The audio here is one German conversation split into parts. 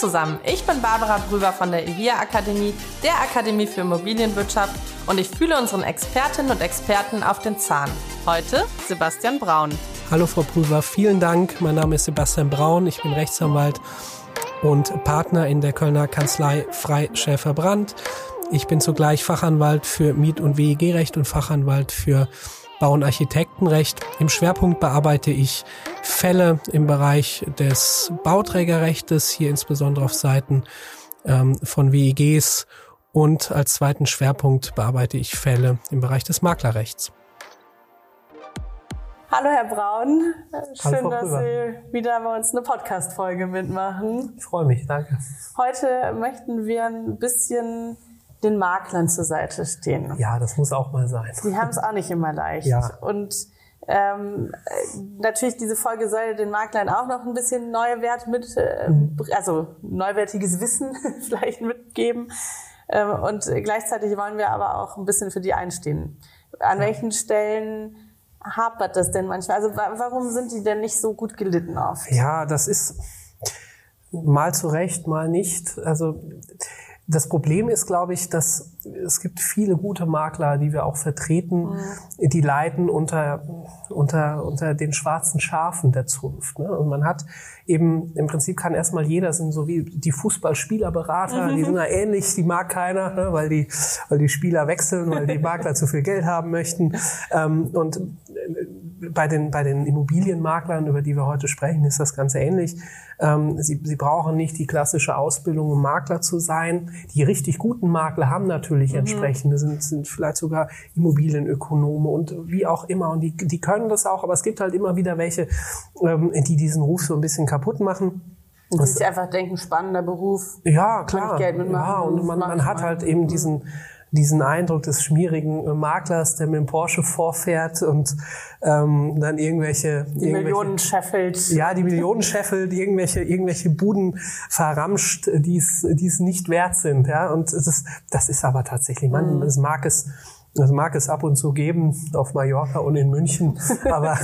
Zusammen, ich bin Barbara Brüber von der IVIA Akademie, der Akademie für Immobilienwirtschaft und ich fühle unseren Expertinnen und Experten auf den Zahn. Heute Sebastian Braun. Hallo Frau Prüfer, vielen Dank. Mein Name ist Sebastian Braun, ich bin Rechtsanwalt und Partner in der Kölner Kanzlei Freischäfer Brandt. Ich bin zugleich Fachanwalt für Miet- und WEG-Recht und Fachanwalt für Bau- und Architektenrecht. Im Schwerpunkt bearbeite ich Fälle im Bereich des Bauträgerrechtes, hier insbesondere auf Seiten ähm, von WEGs und als zweiten Schwerpunkt bearbeite ich Fälle im Bereich des Maklerrechts. Hallo Herr Braun, schön, Hallo, dass Sie wieder bei uns eine Podcast-Folge mitmachen. Ich freue mich, danke. Heute möchten wir ein bisschen den Maklern zur Seite stehen. Ja, das muss auch mal sein. Die haben es auch nicht immer leicht. Ja. Und ähm, natürlich diese Folge soll den Maklern auch noch ein bisschen Neuwert mit, äh, also neuwertiges Wissen vielleicht mitgeben. Ähm, und gleichzeitig wollen wir aber auch ein bisschen für die einstehen. An welchen Stellen hapert das denn manchmal? Also wa- warum sind die denn nicht so gut gelitten oft? Ja, das ist mal zu Recht, mal nicht. Also das Problem ist, glaube ich, dass es gibt viele gute Makler, die wir auch vertreten, die leiden unter, unter, unter den schwarzen Schafen der Zunft. Ne? Und man hat eben, im Prinzip kann erstmal jeder, sind so wie die Fußballspielerberater, die sind ja ähnlich, die mag keiner, ne? weil, die, weil die Spieler wechseln, weil die Makler zu viel Geld haben möchten. Ähm, und bei den, bei den Immobilienmaklern, über die wir heute sprechen, ist das Ganze ähnlich. Ähm, sie, sie brauchen nicht die klassische Ausbildung, um Makler zu sein. Die richtig guten Makler haben natürlich entsprechende, sind, sind vielleicht sogar Immobilienökonome und wie auch immer. Und die, die können das auch, aber es gibt halt immer wieder welche, ähm, die diesen Ruf so ein bisschen kaputt machen. Die sich einfach denken, spannender Beruf. Ja, klar. Geld mitmachen? Ja, und man, man hat halt eben diesen, diesen Eindruck des schmierigen äh, Maklers, der mit dem Porsche vorfährt und ähm, dann irgendwelche, Die irgendwelche Millionen scheffelt. ja, die Millionen scheffelt, irgendwelche, irgendwelche Buden verramscht, die es, die es nicht wert sind, ja. Und es ist, das ist aber tatsächlich, man, Mhm. es mag es, das mag es ab und zu geben auf Mallorca und in München, aber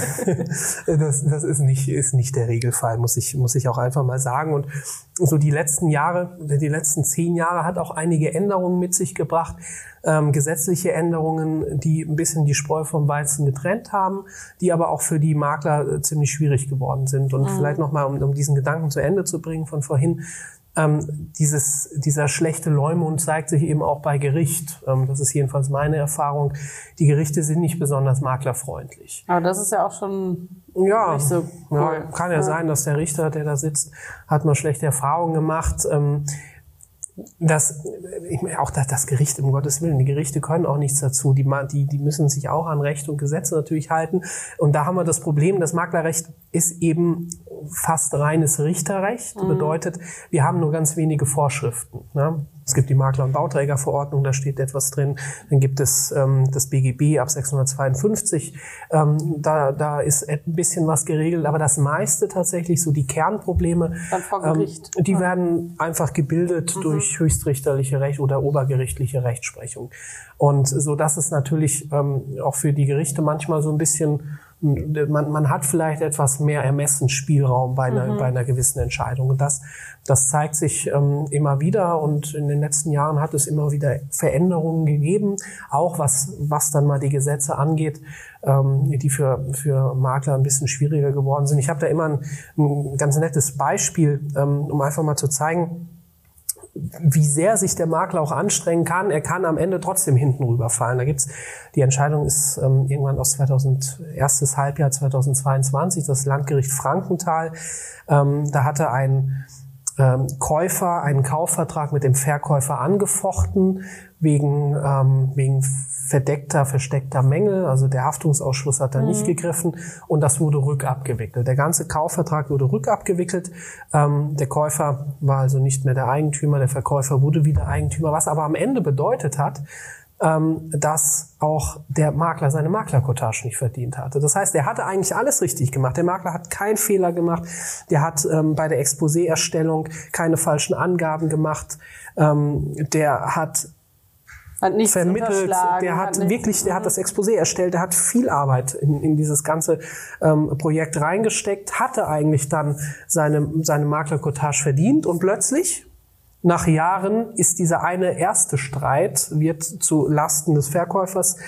das, das ist nicht, ist nicht der Regelfall, muss ich, muss ich auch einfach mal sagen. Und so die letzten Jahre, die letzten zehn Jahre hat auch einige Änderungen mit sich gebracht, ähm, gesetzliche Änderungen, die ein bisschen die Spreu vom Weizen getrennt haben, die aber auch für die Makler äh, ziemlich schwierig geworden sind. Und vielleicht nochmal, um, um diesen Gedanken zu Ende zu bringen von vorhin, ähm, dieses, dieser schlechte Leumund zeigt sich eben auch bei Gericht. Ähm, das ist jedenfalls meine Erfahrung. Die Gerichte sind nicht besonders maklerfreundlich. Aber das ist ja auch schon Ja, so cool. ja kann ja, sein, dass der Richter, der da sitzt, hat mal schlechte Erfahrungen gemacht. Ähm, das, ich meine, auch das, das Gericht, um Gottes Willen, die Gerichte können auch nichts dazu. Die, die, die müssen sich auch an Recht und Gesetze natürlich halten. Und da haben wir das Problem, das Maklerrecht ist eben fast reines Richterrecht. Bedeutet, wir haben nur ganz wenige Vorschriften. Ne? Es gibt die Makler- und Bauträgerverordnung, da steht etwas drin. Dann gibt es ähm, das BGB ab 652. Ähm, da, da ist ein bisschen was geregelt, aber das meiste tatsächlich, so die Kernprobleme, ähm, die werden einfach gebildet durch höchstrichterliche Recht oder obergerichtliche Rechtsprechung. Und so dass es natürlich ähm, auch für die Gerichte manchmal so ein bisschen man, man hat vielleicht etwas mehr Ermessensspielraum bei einer, bei einer gewissen Entscheidung. Und das, das zeigt sich ähm, immer wieder. Und in den letzten Jahren hat es immer wieder Veränderungen gegeben, auch was, was dann mal die Gesetze angeht, ähm, die für, für Makler ein bisschen schwieriger geworden sind. Ich habe da immer ein, ein ganz nettes Beispiel, ähm, um einfach mal zu zeigen, wie sehr sich der Makler auch anstrengen kann, er kann am Ende trotzdem hinten rüberfallen. Da gibt's die Entscheidung ist ähm, irgendwann aus 2000 erstes Halbjahr 2022 das Landgericht Frankenthal. Ähm, da hatte ein ähm, Käufer einen Kaufvertrag mit dem Verkäufer angefochten wegen, ähm, wegen verdeckter, versteckter Mängel. Also der Haftungsausschuss hat da mhm. nicht gegriffen und das wurde rückabgewickelt. Der ganze Kaufvertrag wurde rückabgewickelt. Ähm, der Käufer war also nicht mehr der Eigentümer, der Verkäufer wurde wieder Eigentümer, was aber am Ende bedeutet hat, ähm, dass auch der Makler seine Maklerkotage nicht verdient hatte. Das heißt, er hatte eigentlich alles richtig gemacht. Der Makler hat keinen Fehler gemacht. Der hat ähm, bei der Exposé-Erstellung keine falschen Angaben gemacht. Ähm, der hat vermittelt, der hat, hat wirklich, der hat mhm. das Exposé erstellt, der hat viel Arbeit in, in dieses ganze ähm, Projekt reingesteckt, hatte eigentlich dann seine, seine Maklerkotage verdient und plötzlich nach Jahren ist dieser eine erste Streit, wird zu Lasten des Verkäufers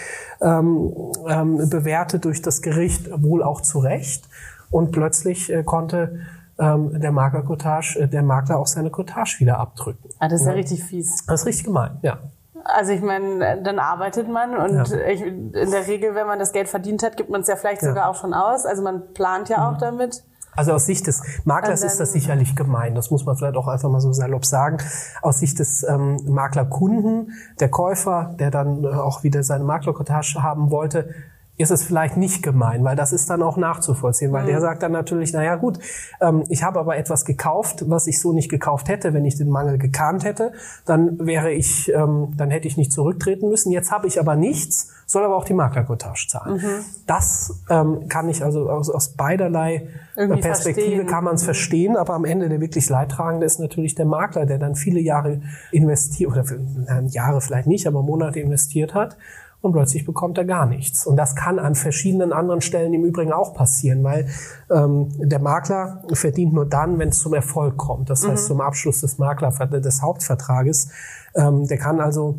ähm, ähm, bewertet durch das Gericht, wohl auch zu Recht. Und plötzlich äh, konnte ähm, der Maklercottage, äh, der Makler auch seine Cottage wieder abdrücken. Ah, das ist ja, ja richtig fies. Das ist richtig gemein, ja. Also ich meine, dann arbeitet man und ja. ich, in der Regel, wenn man das Geld verdient hat, gibt man es ja vielleicht ja. sogar auch schon aus. Also man plant ja mhm. auch damit. Also aus Sicht des Maklers ist das sicherlich gemein. Das muss man vielleicht auch einfach mal so salopp sagen. Aus Sicht des ähm, Maklerkunden, der Käufer, der dann äh, auch wieder seine Maklerkotage haben wollte, ist es vielleicht nicht gemein, weil das ist dann auch nachzuvollziehen, weil mhm. der sagt dann natürlich, na ja gut, ähm, ich habe aber etwas gekauft, was ich so nicht gekauft hätte, wenn ich den Mangel gekannt hätte, dann wäre ich, ähm, dann hätte ich nicht zurücktreten müssen. Jetzt habe ich aber nichts, soll aber auch die Maklerkotage zahlen. Mhm. Das ähm, kann ich also aus, aus beiderlei Irgendwie Perspektive verstehen. kann man es mhm. verstehen, aber am Ende der wirklich Leidtragende ist natürlich der Makler, der dann viele Jahre investiert oder Jahre vielleicht nicht, aber Monate investiert hat und plötzlich bekommt er gar nichts. Und das kann an verschiedenen anderen Stellen im Übrigen auch passieren, weil ähm, der Makler verdient nur dann, wenn es zum Erfolg kommt. Das mhm. heißt zum Abschluss des Makler des Hauptvertrages. Ähm, der kann also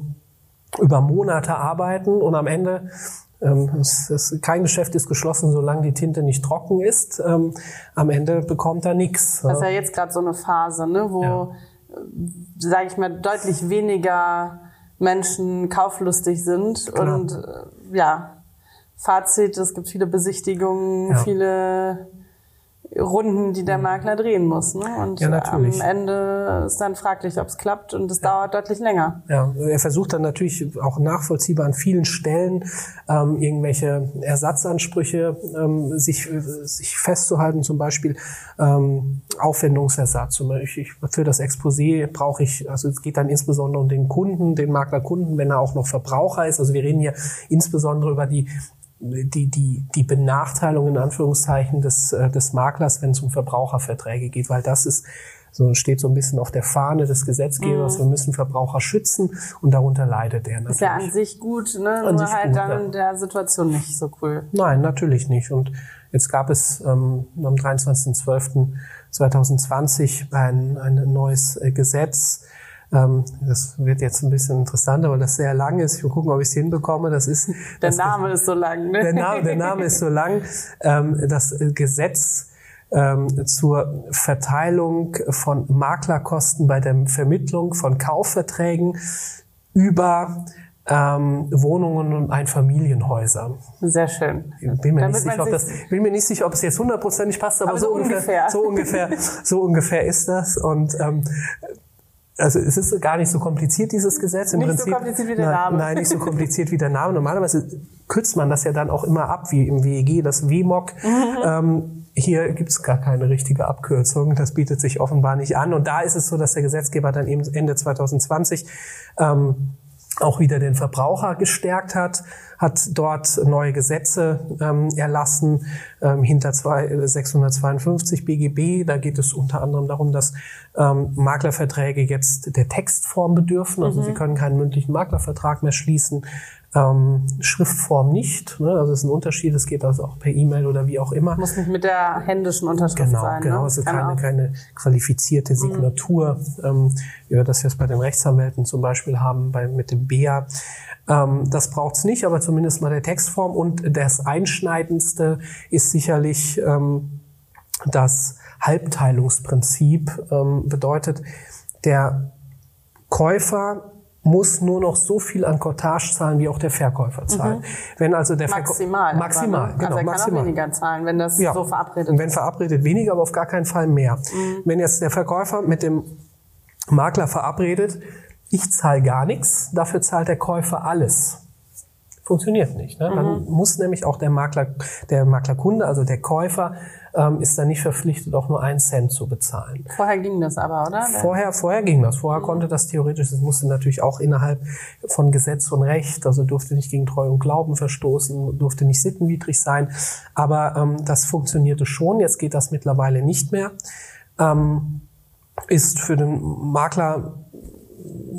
über Monate arbeiten und am Ende ähm, es, es, kein Geschäft ist geschlossen, solange die Tinte nicht trocken ist. Ähm, am Ende bekommt er nichts. Das ist ja jetzt gerade so eine Phase, ne, wo, ja. sage ich mal, deutlich weniger Menschen kauflustig sind. Klar. Und äh, ja, Fazit, es gibt viele Besichtigungen, ja. viele Runden, die der mhm. Makler drehen muss. Ne? Und ja, natürlich. am Ende ist dann fraglich, ob es klappt und es ja. dauert deutlich länger. Ja, er versucht dann natürlich auch nachvollziehbar an vielen Stellen ähm, irgendwelche Ersatzansprüche ähm, sich, sich festzuhalten, zum Beispiel ähm, Aufwendungsersatz. Zum Beispiel für das Exposé brauche ich, also es geht dann insbesondere um den Kunden, den Maklerkunden, wenn er auch noch Verbraucher ist. Also wir reden hier insbesondere über die die, die, die Benachteiligung in Anführungszeichen des, äh, des Maklers, wenn es um Verbraucherverträge geht, weil das ist so steht so ein bisschen auf der Fahne des Gesetzgebers, mhm. wir müssen Verbraucher schützen und darunter leidet er natürlich. Ist ja an sich gut, ne? An nur halt gut, dann in der Situation nicht so cool. Nein, natürlich nicht. Und jetzt gab es ähm, am 23.12.2020 ein, ein neues äh, Gesetz, ähm, das wird jetzt ein bisschen interessanter, weil das sehr lang ist. Ich will gucken, ob ich es hinbekomme. Das ist der das, Name ist so lang. Ne? Der Name, der Name ist so lang. Ähm, das Gesetz ähm, zur Verteilung von Maklerkosten bei der Vermittlung von Kaufverträgen über ähm, Wohnungen und Einfamilienhäuser. Sehr schön. Ich bin mir, nicht sicher, ob das, bin mir nicht sicher, ob es jetzt hundertprozentig passt, aber, aber so, so, ungefähr, so ungefähr, so ungefähr ist das. Und ähm, also es ist gar nicht so kompliziert, dieses Gesetz. Im nicht Prinzip, so kompliziert wie der nein, Name. Nein, nicht so kompliziert wie der Name. Normalerweise kürzt man das ja dann auch immer ab, wie im WEG, das WMOG. Mhm. Ähm, hier gibt es gar keine richtige Abkürzung. Das bietet sich offenbar nicht an. Und da ist es so, dass der Gesetzgeber dann eben Ende 2020 ähm, auch wieder den Verbraucher gestärkt hat, hat dort neue Gesetze ähm, erlassen ähm, hinter zwei, 652 BGB. Da geht es unter anderem darum, dass ähm, Maklerverträge jetzt der Textform bedürfen. Also mhm. sie können keinen mündlichen Maklervertrag mehr schließen ähm, Schriftform nicht. Ne? Also es ist ein Unterschied, es geht also auch per E-Mail oder wie auch immer. Muss nicht mit der händischen Unterschrift genau, sein. Genau, ne? es ist keine, keine qualifizierte mhm. Signatur, mhm. ähm, wie wir das jetzt bei den Rechtsanwälten zum Beispiel haben, bei, mit dem BEA. Ähm, das braucht's nicht, aber zumindest mal der Textform. Und das Einschneidendste ist sicherlich ähm, das Halbteilungsprinzip. Ähm, bedeutet, der Käufer muss nur noch so viel an Cottage zahlen, wie auch der Verkäufer zahlt. Mhm. Wenn also der maximal, Verkäufer maximal, aber, ne? genau, also er kann maximal. auch weniger zahlen, wenn das ja. so verabredet ist. Wenn verabredet weniger, aber auf gar keinen Fall mehr. Mhm. Wenn jetzt der Verkäufer mit dem Makler verabredet, ich zahle gar nichts, dafür zahlt der Käufer alles. funktioniert nicht. Ne? Dann mhm. muss nämlich auch der Makler, der Maklerkunde, also der Käufer, ähm, ist dann nicht verpflichtet, auch nur einen Cent zu bezahlen. Vorher ging das aber, oder? Vorher, vorher ging das. Vorher mhm. konnte das theoretisch. Es musste natürlich auch innerhalb von Gesetz und Recht, also durfte nicht gegen Treu und Glauben verstoßen, durfte nicht sittenwidrig sein. Aber ähm, das funktionierte schon. Jetzt geht das mittlerweile nicht mehr. Ähm, ist für den Makler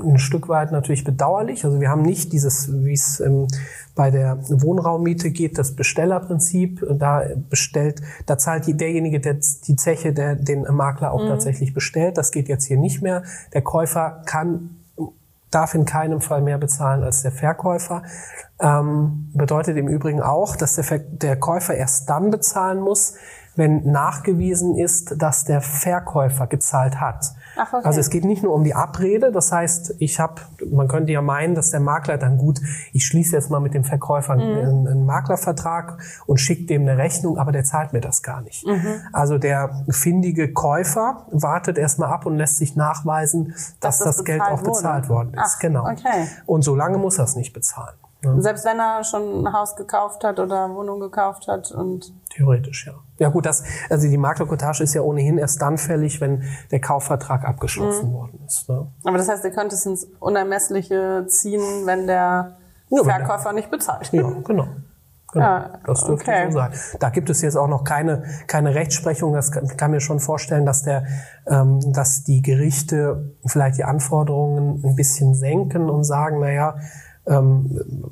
ein Stück weit natürlich bedauerlich. Also wir haben nicht dieses, wie es ähm, bei der Wohnraummiete geht, das Bestellerprinzip. Da bestellt, da zahlt derjenige, der die Zeche, der den Makler auch mhm. tatsächlich bestellt. Das geht jetzt hier nicht mehr. Der Käufer kann darf in keinem Fall mehr bezahlen als der Verkäufer. Ähm, bedeutet im Übrigen auch, dass der, der Käufer erst dann bezahlen muss, wenn nachgewiesen ist, dass der Verkäufer gezahlt hat. Ach, okay. Also es geht nicht nur um die Abrede, das heißt, ich habe, man könnte ja meinen, dass der Makler dann gut, ich schließe jetzt mal mit dem Verkäufer mhm. einen, einen, Maklervertrag und schicke dem eine Rechnung, aber der zahlt mir das gar nicht. Mhm. Also der findige Käufer wartet erstmal ab und lässt sich nachweisen, dass, dass das, das Geld auch bezahlt worden ist. Ach, genau. Okay. Und so lange muss er es nicht bezahlen. Ja. Selbst wenn er schon ein Haus gekauft hat oder Wohnung gekauft hat und theoretisch ja. Ja gut, das also die Maklerkotage ist ja ohnehin erst dann fällig, wenn der Kaufvertrag abgeschlossen mhm. worden ist. Ne? Aber das heißt, ihr könnt es ins Unermessliche ziehen, wenn der ja, Verkäufer wenn der, nicht bezahlt. Ja, genau. Genau, ja, das dürfte okay. so sein. Da gibt es jetzt auch noch keine, keine Rechtsprechung. Das kann, kann mir schon vorstellen, dass der, ähm, dass die Gerichte vielleicht die Anforderungen ein bisschen senken und sagen, na ja,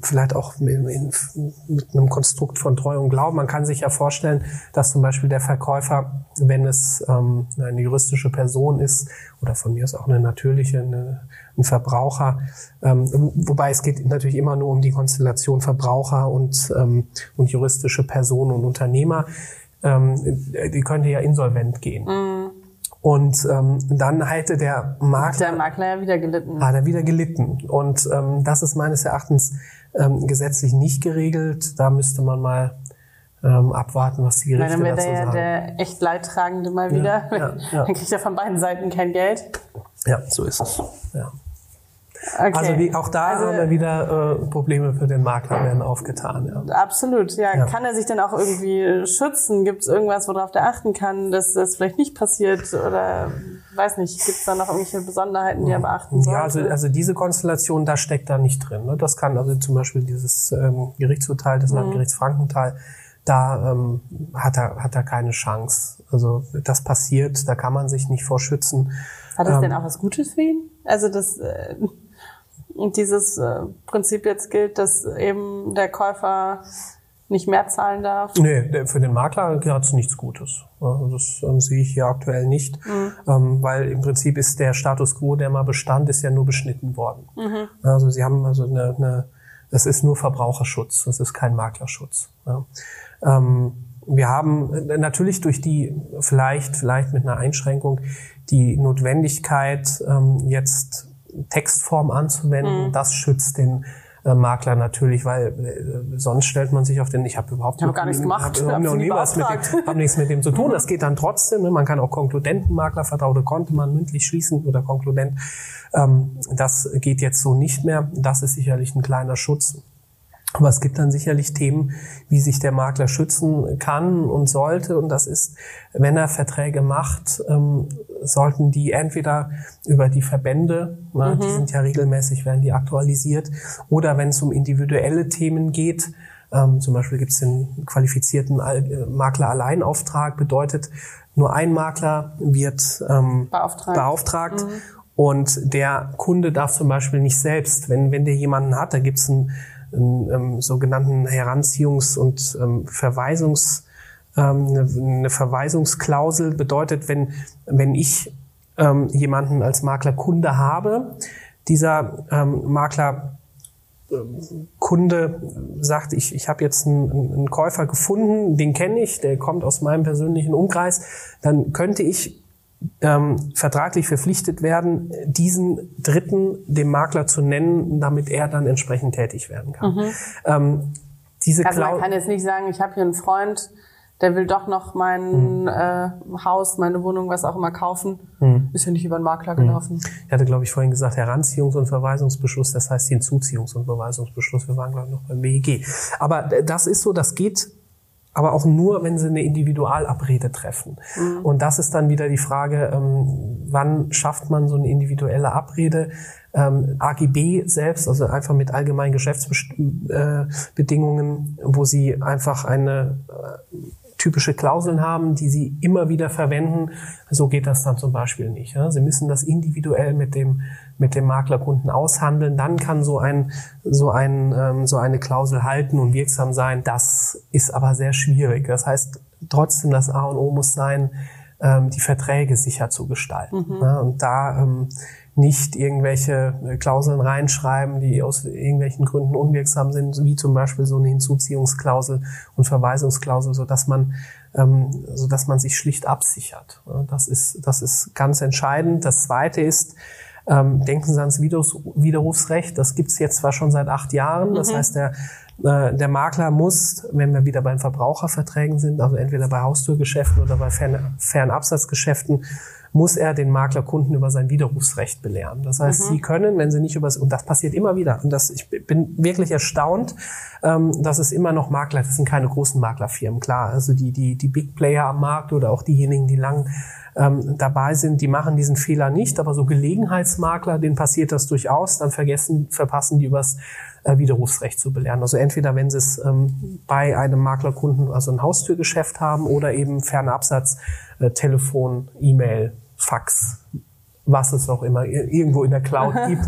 vielleicht auch mit, einem Konstrukt von Treu und Glauben. Man kann sich ja vorstellen, dass zum Beispiel der Verkäufer, wenn es ähm, eine juristische Person ist oder von mir ist auch eine natürliche, eine, ein Verbraucher, ähm, wobei es geht natürlich immer nur um die Konstellation Verbraucher und, ähm, und juristische Personen und Unternehmer, ähm, die könnte ja insolvent gehen. Mhm. Und ähm, dann hätte der Makler, hat der Makler ja wieder gelitten. Hat er wieder gelitten. Und ähm, das ist meines Erachtens ähm, gesetzlich nicht geregelt. Da müsste man mal ähm, abwarten, was die Gerichte Meine, dazu der, sagen. der echt Leidtragende mal wieder. Ja, ja, ja. Dann kriegt er von beiden Seiten kein Geld. Ja, so ist es. Ja. Okay. Also wie, auch da also, haben wir wieder äh, Probleme für den Makler werden aufgetan. Ja. Absolut, ja. ja. Kann er sich denn auch irgendwie schützen? Gibt es irgendwas, worauf der achten kann, dass das vielleicht nicht passiert? Oder weiß nicht, gibt es da noch irgendwelche Besonderheiten, die er beachten sollte? Ja, also, also diese Konstellation, da steckt da nicht drin. Ne? Das kann also zum Beispiel dieses ähm, Gerichtsurteil des mhm. Landgerichts Frankenthal, da ähm, hat, er, hat er keine Chance. Also das passiert, da kann man sich nicht vorschützen. Hat das ähm, denn auch was Gutes für ihn? Also das... Äh, dieses äh, Prinzip jetzt gilt, dass eben der Käufer nicht mehr zahlen darf? Nee, für den Makler hat es nichts Gutes. Das ähm, sehe ich hier aktuell nicht, mhm. ähm, weil im Prinzip ist der Status quo, der mal bestand, ist ja nur beschnitten worden. Mhm. Also sie haben also eine, eine, das ist nur Verbraucherschutz, das ist kein Maklerschutz. Ja. Ähm, wir haben äh, natürlich durch die, vielleicht, vielleicht mit einer Einschränkung, die Notwendigkeit, ähm, jetzt Textform anzuwenden. Mhm. Das schützt den äh, Makler natürlich, weil äh, sonst stellt man sich auf den, ich habe überhaupt ich hab gar nichts gemacht, hab, hab noch nie was mit dem, hab nichts mit dem zu tun. Das geht dann trotzdem. Ne? Man kann auch Konkludentenmakler vertrauen, oder konnte man mündlich schließen oder Konkludent. Ähm, das geht jetzt so nicht mehr. Das ist sicherlich ein kleiner Schutz. Aber es gibt dann sicherlich Themen, wie sich der Makler schützen kann und sollte. Und das ist, wenn er Verträge macht, ähm, sollten die entweder über die Verbände, mhm. die sind ja regelmäßig, werden die aktualisiert, oder wenn es um individuelle Themen geht, ähm, zum Beispiel gibt es den qualifizierten äh, Makler-Alleinauftrag, bedeutet, nur ein Makler wird ähm, beauftragt. beauftragt mhm. und der Kunde darf zum Beispiel nicht selbst, wenn, wenn der jemanden hat, da gibt es einen einen ähm, sogenannten Heranziehungs- und ähm, Verweisungs, ähm, eine, Verweisungsklausel bedeutet, wenn, wenn ich ähm, jemanden als Makler Kunde habe, dieser ähm, Makler ähm, sagt, ich, ich habe jetzt einen, einen Käufer gefunden, den kenne ich, der kommt aus meinem persönlichen Umkreis, dann könnte ich ähm, vertraglich verpflichtet werden, diesen Dritten dem Makler zu nennen, damit er dann entsprechend tätig werden kann. Mhm. Ähm, diese also man kann jetzt nicht sagen, ich habe hier einen Freund, der will doch noch mein mhm. äh, Haus, meine Wohnung, was auch immer kaufen, mhm. ist ja nicht über einen Makler gelaufen. Mhm. Ich hatte, glaube ich, vorhin gesagt, Heranziehungs- und Verweisungsbeschluss, das heißt Hinzuziehungs- und Verweisungsbeschluss. Wir waren, glaube ich, noch beim BEG. Aber das ist so, das geht aber auch nur, wenn sie eine Individualabrede treffen. Mhm. Und das ist dann wieder die Frage, ähm, wann schafft man so eine individuelle Abrede? Ähm, AGB selbst, also einfach mit allgemeinen Geschäftsbedingungen, äh, wo sie einfach eine äh, typische Klauseln haben, die sie immer wieder verwenden. So geht das dann zum Beispiel nicht. Ja? Sie müssen das individuell mit dem mit dem Maklerkunden aushandeln. Dann kann so ein so ein ähm, so eine Klausel halten und wirksam sein. Das ist aber sehr schwierig. Das heißt trotzdem das A und O muss sein, ähm, die Verträge sicher zu gestalten. Mhm. Ja? Und da ähm, nicht irgendwelche äh, Klauseln reinschreiben, die aus irgendwelchen Gründen unwirksam sind, wie zum Beispiel so eine Hinzuziehungsklausel und Verweisungsklausel, so dass man, ähm, so dass man sich schlicht absichert. Das ist, das ist ganz entscheidend. Das zweite ist, ähm, denken Sie ans Widerrufsrecht. Das gibt's jetzt zwar schon seit acht Jahren. Das mhm. heißt, der, äh, der Makler muss, wenn wir wieder bei den Verbraucherverträgen sind, also entweder bei Haustürgeschäften oder bei Fern Fernabsatzgeschäften, muss er den Maklerkunden über sein Widerrufsrecht belehren. Das heißt, mhm. sie können, wenn sie nicht über und das passiert immer wieder, und das, ich bin wirklich erstaunt, ähm, dass es immer noch Makler, das sind keine großen Maklerfirmen, klar, also die, die, die Big Player am Markt oder auch diejenigen, die lang ähm, dabei sind, die machen diesen Fehler nicht, aber so Gelegenheitsmakler, denen passiert das durchaus, dann vergessen, verpassen die übers äh, Widerrufsrecht zu belehren. Also entweder wenn sie es ähm, bei einem Maklerkunden, also ein Haustürgeschäft haben oder eben Fernabsatz, äh, Telefon, E-Mail, Fax, was es auch immer irgendwo in der Cloud gibt,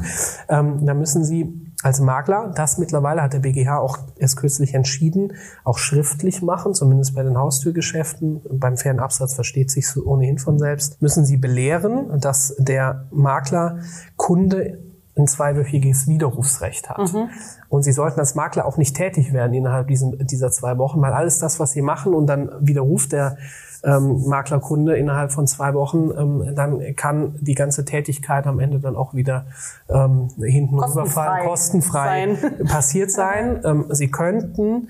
ähm, da müssen Sie als Makler, das mittlerweile hat der BGH auch erst kürzlich entschieden, auch schriftlich machen, zumindest bei den Haustürgeschäften. Beim Fernabsatz versteht sich ohnehin von selbst. Müssen Sie belehren, dass der Makler Kunde ein zweiwöchiges Widerrufsrecht hat. Mhm. Und Sie sollten als Makler auch nicht tätig werden innerhalb diesen, dieser zwei Wochen, weil alles das, was Sie machen und dann widerruft der ähm, Maklerkunde innerhalb von zwei Wochen, ähm, dann kann die ganze Tätigkeit am Ende dann auch wieder ähm, hinten kostenfrei rüberfallen, kostenfrei sein. passiert sein. ähm, Sie könnten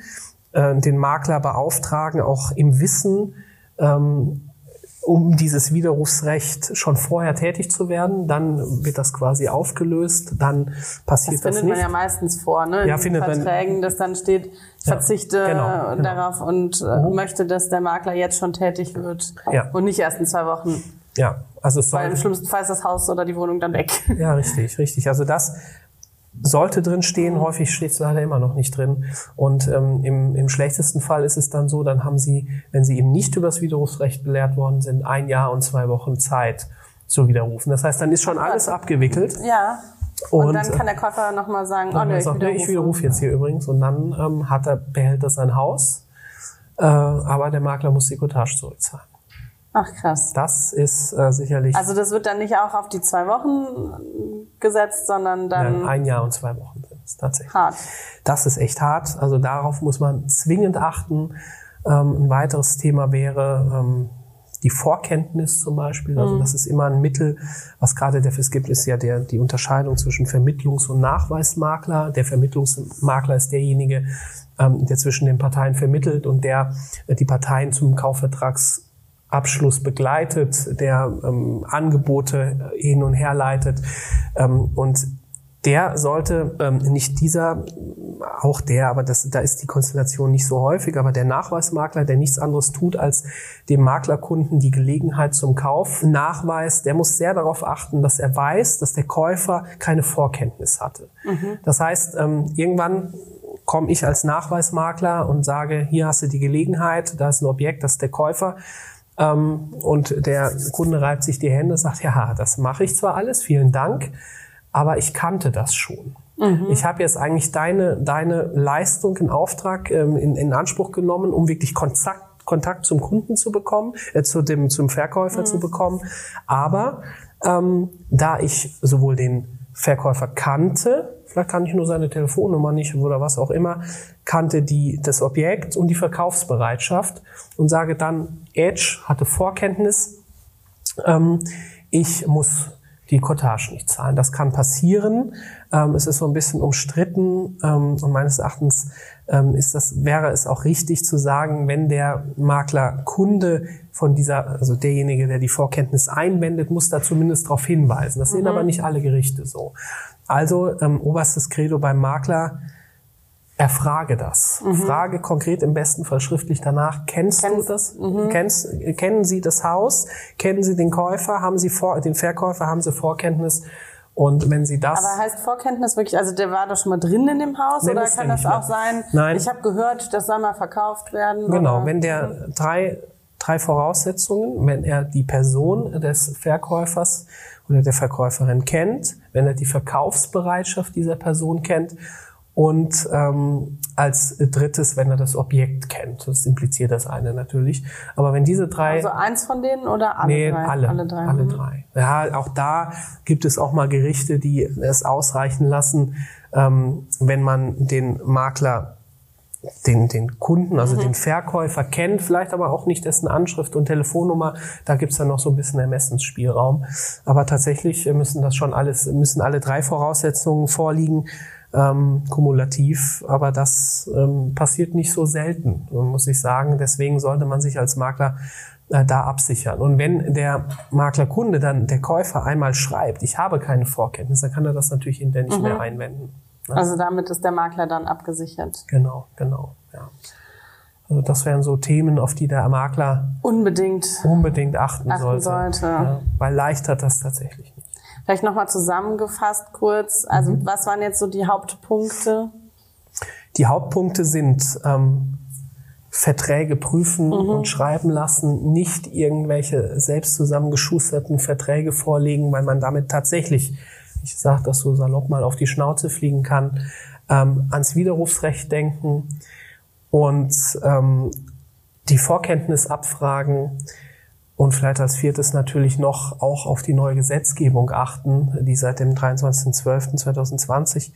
äh, den Makler beauftragen, auch im Wissen, ähm, um dieses Widerrufsrecht schon vorher tätig zu werden. Dann wird das quasi aufgelöst. Dann passiert das, das nicht. Das findet man ja meistens vor, ne? Ja, findet Verträgen, man, dass dann steht, ich verzichte ja, genau, genau. darauf und äh, mhm. möchte, dass der Makler jetzt schon tätig wird ja. und nicht erst in zwei Wochen. Ja, also es Weil im schlimmsten Fall ist das Haus oder die Wohnung dann weg. Ja, richtig, richtig. Also das sollte drin stehen, häufig steht es leider immer noch nicht drin. Und ähm, im, im schlechtesten Fall ist es dann so, dann haben Sie, wenn Sie eben nicht übers Widerrufsrecht belehrt worden sind, ein Jahr und zwei Wochen Zeit zu widerrufen. Das heißt, dann ist schon alles abgewickelt. Ja. Und, und dann kann der Käufer nochmal sagen, oh, nee, ich, widerrufe. ich widerrufe jetzt hier übrigens. Und dann ähm, hat er, behält er sein Haus, äh, aber der Makler muss die Cottage zurückzahlen. Ach krass. Das ist äh, sicherlich. Also das wird dann nicht auch auf die zwei Wochen gesetzt, sondern dann. Nein, ein Jahr und zwei Wochen sind es tatsächlich. Hart. Das ist echt hart. Also darauf muss man zwingend achten. Ähm, ein weiteres Thema wäre ähm, die Vorkenntnis zum Beispiel. Also mhm. das ist immer ein Mittel, was gerade der es gibt, ist ja der, die Unterscheidung zwischen Vermittlungs- und Nachweismakler. Der Vermittlungsmakler ist derjenige, ähm, der zwischen den Parteien vermittelt und der äh, die Parteien zum Kaufvertrags Abschluss begleitet, der ähm, Angebote hin und her leitet. Ähm, und der sollte ähm, nicht dieser, auch der, aber das, da ist die Konstellation nicht so häufig, aber der Nachweismakler, der nichts anderes tut, als dem Maklerkunden die Gelegenheit zum Kauf nachweist, der muss sehr darauf achten, dass er weiß, dass der Käufer keine Vorkenntnis hatte. Mhm. Das heißt, ähm, irgendwann komme ich als Nachweismakler und sage, hier hast du die Gelegenheit, da ist ein Objekt, das ist der Käufer und der Kunde reibt sich die Hände, sagt, ja, das mache ich zwar alles, vielen Dank, aber ich kannte das schon. Mhm. Ich habe jetzt eigentlich deine, deine Leistung in Auftrag ähm, in, in Anspruch genommen, um wirklich Kontakt Kontakt zum Kunden zu bekommen, äh, zu dem zum Verkäufer mhm. zu bekommen. Aber ähm, da ich sowohl den Verkäufer kannte, vielleicht kann ich nur seine Telefonnummer nicht oder was auch immer, kannte die, das Objekt und die Verkaufsbereitschaft und sage dann, Edge hatte Vorkenntnis, ähm, ich muss die Cottage nicht zahlen. Das kann passieren. Ähm, es ist so ein bisschen umstritten ähm, und meines Erachtens ähm, ist das, wäre es auch richtig zu sagen, wenn der Makler Kunde von dieser, also derjenige, der die Vorkenntnis einwendet, muss da zumindest darauf hinweisen. Das mhm. sehen aber nicht alle Gerichte so. Also ähm, oberstes Credo beim Makler, erfrage das. Mhm. Frage konkret im besten Fall schriftlich danach. Kennst, Kennst du das? Mhm. Kennst, kennen Sie das Haus? Kennen Sie den Käufer? Haben Sie vor, den Verkäufer? Haben Sie Vorkenntnis? Und wenn Sie das. Aber heißt Vorkenntnis wirklich, also der war doch schon mal drin in dem Haus nee, oder kann das auch sein? Nein. Ich habe gehört, das soll mal verkauft werden. Genau, oder? wenn der drei, drei Voraussetzungen, wenn er die Person des Verkäufers oder der Verkäuferin kennt, wenn er die Verkaufsbereitschaft dieser Person kennt und ähm, als drittes, wenn er das Objekt kennt. Das impliziert das eine natürlich. Aber wenn diese drei... Also eins von denen oder alle nee, drei? alle. Alle drei. Alle mhm. drei. Ja, auch da gibt es auch mal Gerichte, die es ausreichen lassen, ähm, wenn man den Makler den, den Kunden, also mhm. den Verkäufer kennt, vielleicht aber auch nicht dessen Anschrift und Telefonnummer. Da gibt's dann noch so ein bisschen Ermessensspielraum. Aber tatsächlich müssen das schon alles, müssen alle drei Voraussetzungen vorliegen ähm, kumulativ, aber das ähm, passiert nicht so selten, muss ich sagen. Deswegen sollte man sich als Makler äh, da absichern. Und wenn der Maklerkunde dann, der Käufer einmal schreibt, ich habe keine Vorkenntnisse, dann kann er das natürlich hinterher nicht mhm. mehr einwenden. Ne? Also damit ist der Makler dann abgesichert. Genau, genau, ja. Also das wären so Themen, auf die der Makler unbedingt, unbedingt achten, achten sollte. sollte. Ja, weil leicht hat das tatsächlich nicht. Vielleicht nochmal zusammengefasst kurz. Also mhm. was waren jetzt so die Hauptpunkte? Die Hauptpunkte sind ähm, Verträge prüfen mhm. und schreiben lassen, nicht irgendwelche selbst zusammengeschusterten Verträge vorlegen, weil man damit tatsächlich, ich sage das so salopp mal, auf die Schnauze fliegen kann, ähm, ans Widerrufsrecht denken und ähm, die Vorkenntnis abfragen, und vielleicht als viertes natürlich noch auch auf die neue Gesetzgebung achten, die seit dem 23.12.2020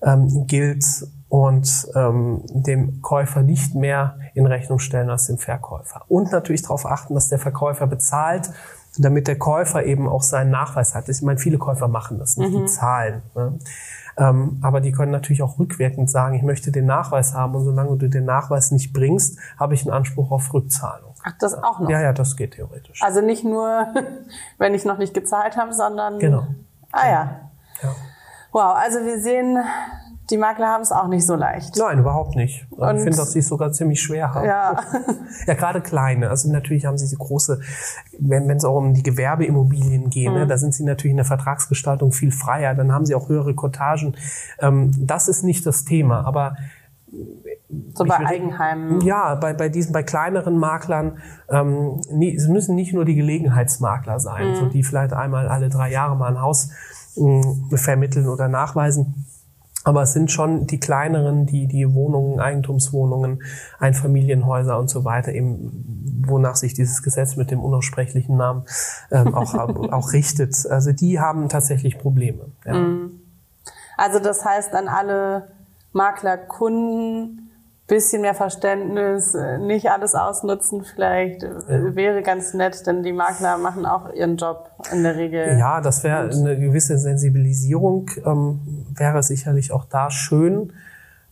ähm, gilt und ähm, dem Käufer nicht mehr in Rechnung stellen als dem Verkäufer. Und natürlich darauf achten, dass der Verkäufer bezahlt, damit der Käufer eben auch seinen Nachweis hat. Ich meine, viele Käufer machen das nicht, mhm. die zahlen. Ne? Ähm, aber die können natürlich auch rückwirkend sagen, ich möchte den Nachweis haben und solange du den Nachweis nicht bringst, habe ich einen Anspruch auf Rückzahlung. Ach, das auch noch? Ja, ja, das geht theoretisch. Also nicht nur, wenn ich noch nicht gezahlt habe, sondern... Genau. Ah ja. ja. Wow, also wir sehen, die Makler haben es auch nicht so leicht. Nein, überhaupt nicht. Und ich finde, dass sie es sogar ziemlich schwer haben. Ja. ja, gerade kleine. Also natürlich haben sie diese große, wenn es auch um die Gewerbeimmobilien geht, ne, mhm. ne, da sind sie natürlich in der Vertragsgestaltung viel freier. Dann haben sie auch höhere Kotagen. Ähm, das ist nicht das Thema. Aber so bei Eigenheimen. Ja, bei, bei diesen, bei kleineren Maklern, ähm, nie, es müssen nicht nur die Gelegenheitsmakler sein, mhm. so die vielleicht einmal alle drei Jahre mal ein Haus äh, vermitteln oder nachweisen. Aber es sind schon die kleineren, die die Wohnungen, Eigentumswohnungen, Einfamilienhäuser und so weiter, eben wonach sich dieses Gesetz mit dem unaussprechlichen Namen ähm, auch, auch richtet. Also die haben tatsächlich Probleme. Ja. Mhm. Also das heißt an alle Maklerkunden, bisschen mehr Verständnis, äh, nicht alles ausnutzen vielleicht äh, wäre ganz nett, denn die Makler machen auch ihren Job in der Regel. Ja, das wäre eine gewisse Sensibilisierung, ähm, wäre sicherlich auch da schön.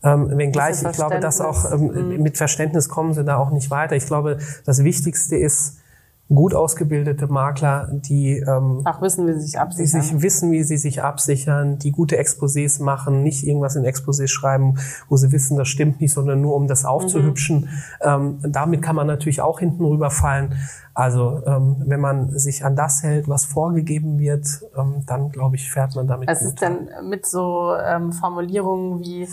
Ähm, wenngleich, ich glaube, dass auch ähm, mhm. mit Verständnis kommen sie da auch nicht weiter. Ich glaube, das Wichtigste ist, gut ausgebildete Makler, die ähm, auch wissen, wie sie sich absichern. Die sich wissen, wie sie sich absichern, die gute Exposés machen, nicht irgendwas in Exposés schreiben, wo sie wissen, das stimmt nicht, sondern nur um das aufzuhübschen. Mhm. Ähm, damit kann man natürlich auch hinten rüberfallen. Also ähm, wenn man sich an das hält, was vorgegeben wird, ähm, dann glaube ich, fährt man damit. Was gut. ist denn mit so ähm, Formulierungen wie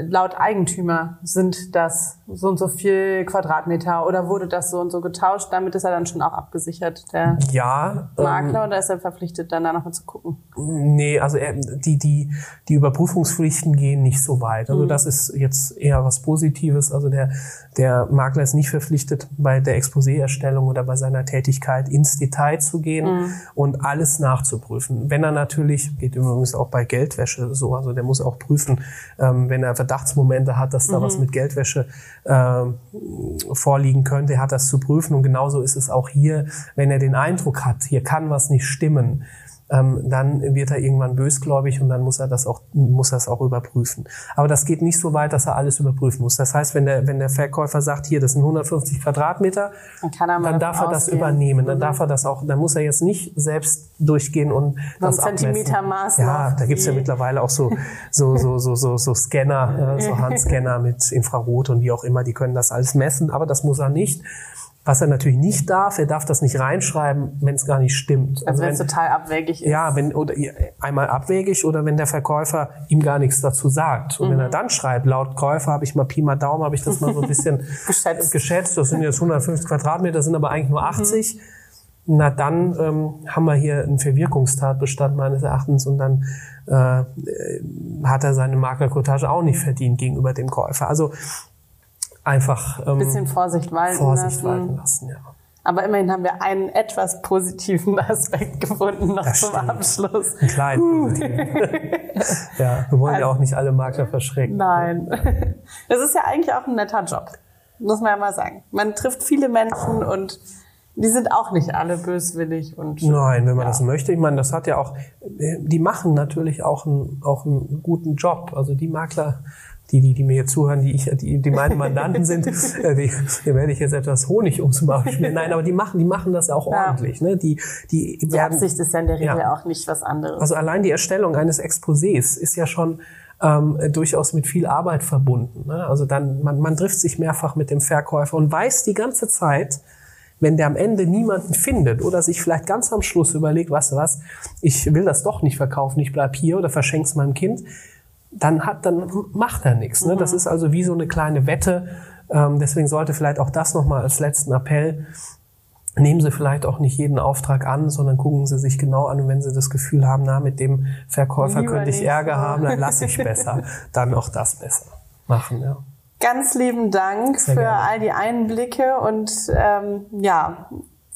laut Eigentümer sind das so und so viel Quadratmeter oder wurde das so und so getauscht? Damit ist er dann schon auch abgesichert, der ja, Makler, ähm, oder ist er verpflichtet, dann da nochmal zu gucken? Nee, also er, die, die, die Überprüfungspflichten gehen nicht so weit. Also mhm. das ist jetzt eher was Positives. Also der, der Makler ist nicht verpflichtet, bei der Exposé-Erstellung oder bei seiner Tätigkeit ins Detail zu gehen mhm. und alles nachzuprüfen. Wenn er natürlich, geht übrigens auch bei Geldwäsche so, also der muss auch prüfen, ähm, wenn er Verdachtsmomente hat, dass da mhm. was mit Geldwäsche äh, vorliegen könnte, er hat das zu prüfen. Und genauso ist es auch hier, wenn er den Eindruck hat, hier kann was nicht stimmen, ähm, dann wird er irgendwann bösgläubig und dann muss er das auch muss er es auch überprüfen. Aber das geht nicht so weit, dass er alles überprüfen muss. Das heißt, wenn der wenn der Verkäufer sagt, hier das sind 150 Quadratmeter, dann, dann darf er das übernehmen. Dann mhm. darf er das auch. Dann muss er jetzt nicht selbst durchgehen und so das Zentimetermaß. Ja, da gibt's ja mittlerweile auch so so so so so, so Scanner, so Handscanner mit Infrarot und wie auch immer. Die können das alles messen, aber das muss er nicht. Was er natürlich nicht darf, er darf das nicht reinschreiben, wenn es gar nicht stimmt. Also, also wenn es total abwägig ist. Ja, wenn oder einmal abwägig oder wenn der Verkäufer ihm gar nichts dazu sagt. Und mhm. wenn er dann schreibt, laut Käufer habe ich mal Pi mal Daumen, habe ich das mal so ein bisschen geschätzt. geschätzt. Das sind jetzt 150 Quadratmeter, das sind aber eigentlich nur 80. Mhm. Na dann ähm, haben wir hier einen Verwirkungstatbestand meines Erachtens und dann äh, hat er seine Maklerkotage auch nicht verdient gegenüber dem Käufer. Also einfach ähm, bisschen Vorsicht walten Vorsicht lassen. walten lassen, ja. Aber immerhin haben wir einen etwas positiven Aspekt gefunden noch das zum stimmt. Abschluss. Ein kleinen. ja, wir wollen also, ja auch nicht alle Makler verschrecken. Nein. Das ist ja eigentlich auch ein netter Job. Muss man ja mal sagen. Man trifft viele Menschen und die sind auch nicht alle böswillig und. Nein, wenn man ja. das möchte. Ich meine, das hat ja auch, die machen natürlich auch einen, auch einen guten Job. Also die Makler, die, die, die mir jetzt zuhören, die ich, die, die meine Mandanten sind, äh, die, hier werde ich jetzt etwas Honig ums Maul spielen. Nein, aber die machen, die machen das ja auch ja. ordentlich. Ne? Die, die, die werden, Absicht ist ja in der Regel ja. auch nicht was anderes. Also allein die Erstellung eines Exposés ist ja schon ähm, durchaus mit viel Arbeit verbunden. Ne? Also dann, man, man trifft sich mehrfach mit dem Verkäufer und weiß die ganze Zeit, wenn der am Ende niemanden findet oder sich vielleicht ganz am Schluss überlegt, was was, ich will das doch nicht verkaufen, ich bleib hier oder verschenk's meinem Kind, dann hat, dann macht er nichts. Ne? Das mhm. ist also wie so eine kleine Wette. Ähm, deswegen sollte vielleicht auch das nochmal als letzten Appell. Nehmen Sie vielleicht auch nicht jeden Auftrag an, sondern gucken Sie sich genau an und wenn Sie das Gefühl haben, na, mit dem Verkäufer Lieber könnte ich nicht. Ärger haben, dann lasse ich besser. dann auch das besser machen, ja. Ganz lieben Dank Sehr für gerne. all die Einblicke und ähm, ja,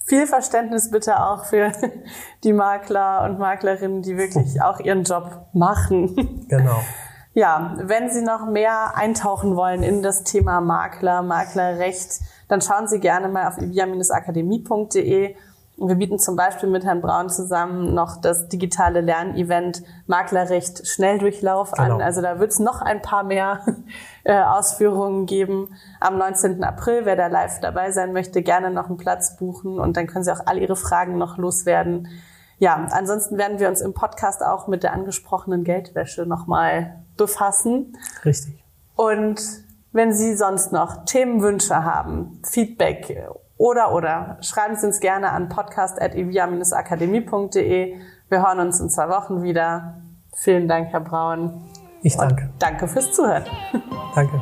viel Verständnis bitte auch für die Makler und Maklerinnen, die wirklich auch ihren Job machen. Genau. Ja, wenn Sie noch mehr eintauchen wollen in das Thema Makler, Maklerrecht, dann schauen Sie gerne mal auf ivia-akademie.de. Wir bieten zum Beispiel mit Herrn Braun zusammen noch das digitale Lernevent Maklerrecht Schnelldurchlauf genau. an. Also da wird es noch ein paar mehr äh, Ausführungen geben. Am 19. April, wer da live dabei sein möchte, gerne noch einen Platz buchen und dann können Sie auch all Ihre Fragen noch loswerden. Ja, ansonsten werden wir uns im Podcast auch mit der angesprochenen Geldwäsche nochmal befassen. Richtig. Und wenn Sie sonst noch Themenwünsche haben, Feedback oder oder schreiben Sie uns gerne an podcast.evia-akademie.de. Wir hören uns in zwei Wochen wieder. Vielen Dank, Herr Braun. Ich danke. Und danke fürs Zuhören. Danke.